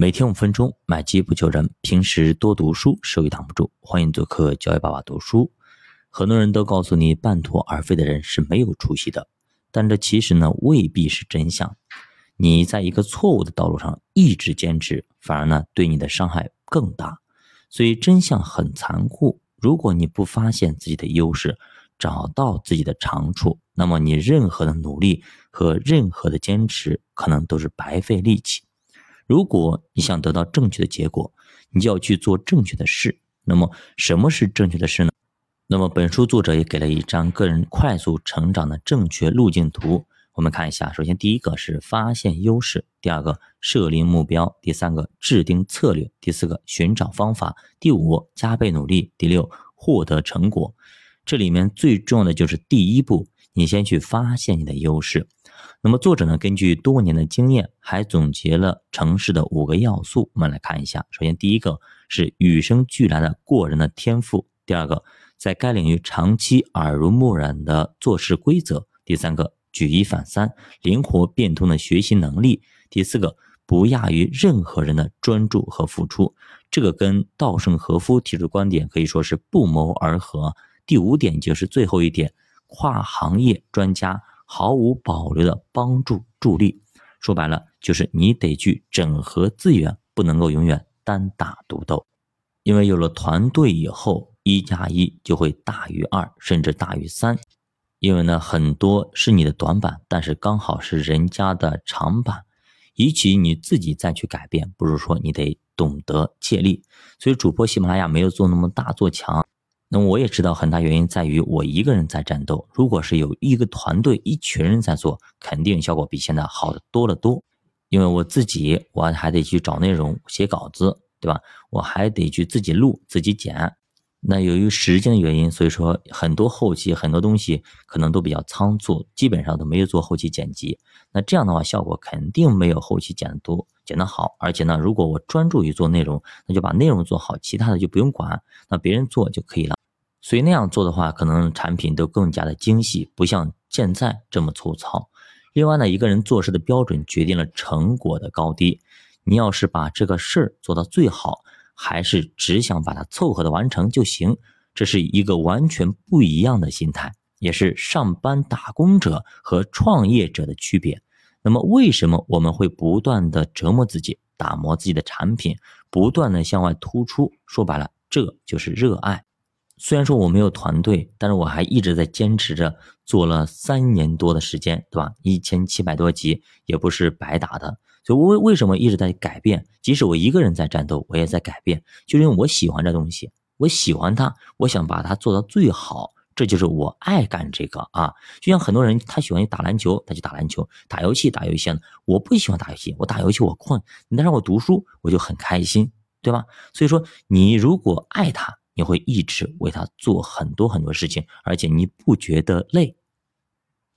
每天五分钟，买基不求人。平时多读书，收益挡不住。欢迎做客教育爸爸读书。很多人都告诉你，半途而废的人是没有出息的，但这其实呢未必是真相。你在一个错误的道路上一直坚持，反而呢对你的伤害更大。所以真相很残酷。如果你不发现自己的优势，找到自己的长处，那么你任何的努力和任何的坚持，可能都是白费力气。如果你想得到正确的结果，你就要去做正确的事。那么，什么是正确的事呢？那么，本书作者也给了一张个人快速成长的正确路径图。我们看一下，首先第一个是发现优势，第二个设立目标，第三个制定策略，第四个寻找方法，第五加倍努力，第六获得成果。这里面最重要的就是第一步，你先去发现你的优势。那么作者呢，根据多年的经验，还总结了城市的五个要素。我们来看一下。首先，第一个是与生俱来的过人的天赋；第二个，在该领域长期耳濡目染的做事规则；第三个，举一反三、灵活变通的学习能力；第四个，不亚于任何人的专注和付出。这个跟稻盛和夫提出的观点可以说是不谋而合。第五点就是最后一点，跨行业专家。毫无保留的帮助助力，说白了就是你得去整合资源，不能够永远单打独斗。因为有了团队以后，一加一就会大于二，甚至大于三。因为呢，很多是你的短板，但是刚好是人家的长板，比起你自己再去改变，不如说你得懂得借力。所以，主播喜马拉雅没有做那么大做强。那我也知道很大原因在于我一个人在战斗，如果是有一个团队、一群人在做，肯定效果比现在好的多得多。因为我自己我还得去找内容、写稿子，对吧？我还得去自己录、自己剪。那由于时间的原因，所以说很多后期很多东西可能都比较仓促，基本上都没有做后期剪辑。那这样的话，效果肯定没有后期剪的多、剪得好。而且呢，如果我专注于做内容，那就把内容做好，其他的就不用管，那别人做就可以了。所以那样做的话，可能产品都更加的精细，不像现在这么粗糙。另外呢，一个人做事的标准决定了成果的高低。你要是把这个事儿做到最好，还是只想把它凑合的完成就行，这是一个完全不一样的心态，也是上班打工者和创业者的区别。那么，为什么我们会不断的折磨自己，打磨自己的产品，不断的向外突出？说白了，这就是热爱。虽然说我没有团队，但是我还一直在坚持着，做了三年多的时间，对吧？一千七百多集也不是白打的。所以为为什么一直在改变？即使我一个人在战斗，我也在改变，就是因为我喜欢这东西，我喜欢它，我想把它做到最好。这就是我爱干这个啊！就像很多人他喜欢打篮球，他就打篮球；打游戏打游戏呢。我不喜欢打游戏，我打游戏我困。你再让我读书，我就很开心，对吧？所以说，你如果爱它。你会一直为他做很多很多事情，而且你不觉得累。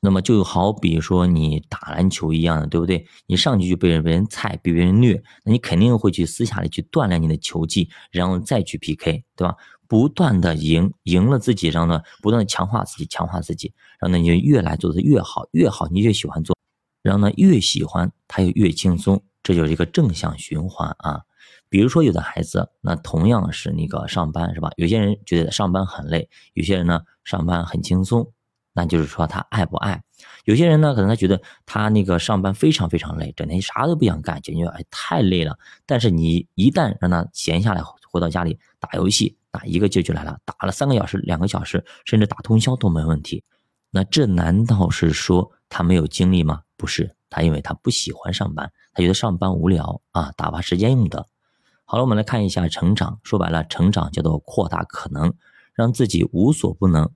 那么就好比说你打篮球一样的，对不对？你上去就被人被人踩，被别人虐，那你肯定会去私下里去锻炼你的球技，然后再去 PK，对吧？不断的赢，赢了自己，然后呢，不断的强化自己，强化自己，然后呢，你就越来做的越好，越好，你越喜欢做，然后呢，越喜欢他就越轻松，这就是一个正向循环啊。比如说，有的孩子，那同样是那个上班，是吧？有些人觉得上班很累，有些人呢上班很轻松，那就是说他爱不爱？有些人呢，可能他觉得他那个上班非常非常累，整天啥都不想干，感觉哎太累了。但是你一旦让他闲下来，回到家里打游戏，打一个劲就来了，打了三个小时、两个小时，甚至打通宵都没问题。那这难道是说他没有精力吗？不是，他因为他不喜欢上班，他觉得上班无聊啊，打发时间用的。好了，我们来看一下成长。说白了，成长叫做扩大可能，让自己无所不能。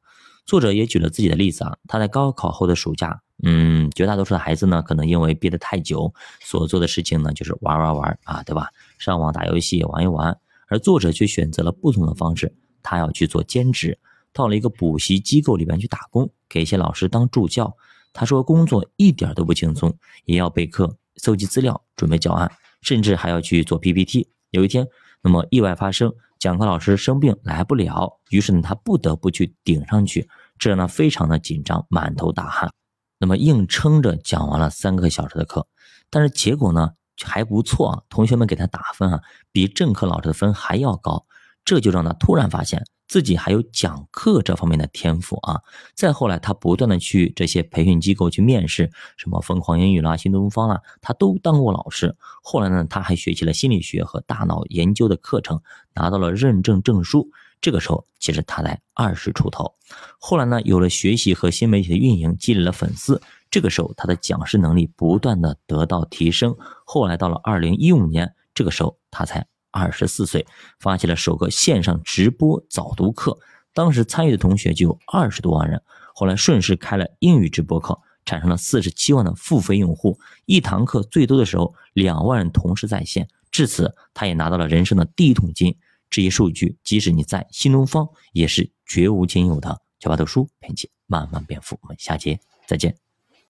作者也举了自己的例子啊，他在高考后的暑假，嗯，绝大多数的孩子呢，可能因为憋得太久，所做的事情呢就是玩玩玩啊，对吧？上网打游戏玩一玩。而作者却选择了不同的方式，他要去做兼职，到了一个补习机构里边去打工，给一些老师当助教。他说工作一点都不轻松，也要备课、搜集资料、准备教案，甚至还要去做 PPT。有一天，那么意外发生，讲课老师生病来不了，于是呢，他不得不去顶上去，这让呢非常的紧张，满头大汗，那么硬撑着讲完了三个小时的课，但是结果呢，还不错啊，同学们给他打分啊，比正课老师的分还要高，这就让他突然发现。自己还有讲课这方面的天赋啊！再后来，他不断的去这些培训机构去面试，什么疯狂英语啦、新东方啦，他都当过老师。后来呢，他还学习了心理学和大脑研究的课程，拿到了认证证书。这个时候，其实他才二十出头。后来呢，有了学习和新媒体的运营，积累了粉丝。这个时候，他的讲师能力不断的得到提升。后来到了二零一五年，这个时候他才。二十四岁，发起了首个线上直播早读课，当时参与的同学就有二十多万人。后来顺势开了英语直播课，产生了四十七万的付费用户，一堂课最多的时候两万人同时在线。至此，他也拿到了人生的第一桶金。这些数据，即使你在新东方，也是绝无仅有的。小巴读书陪你慢慢变富，我们下节再见。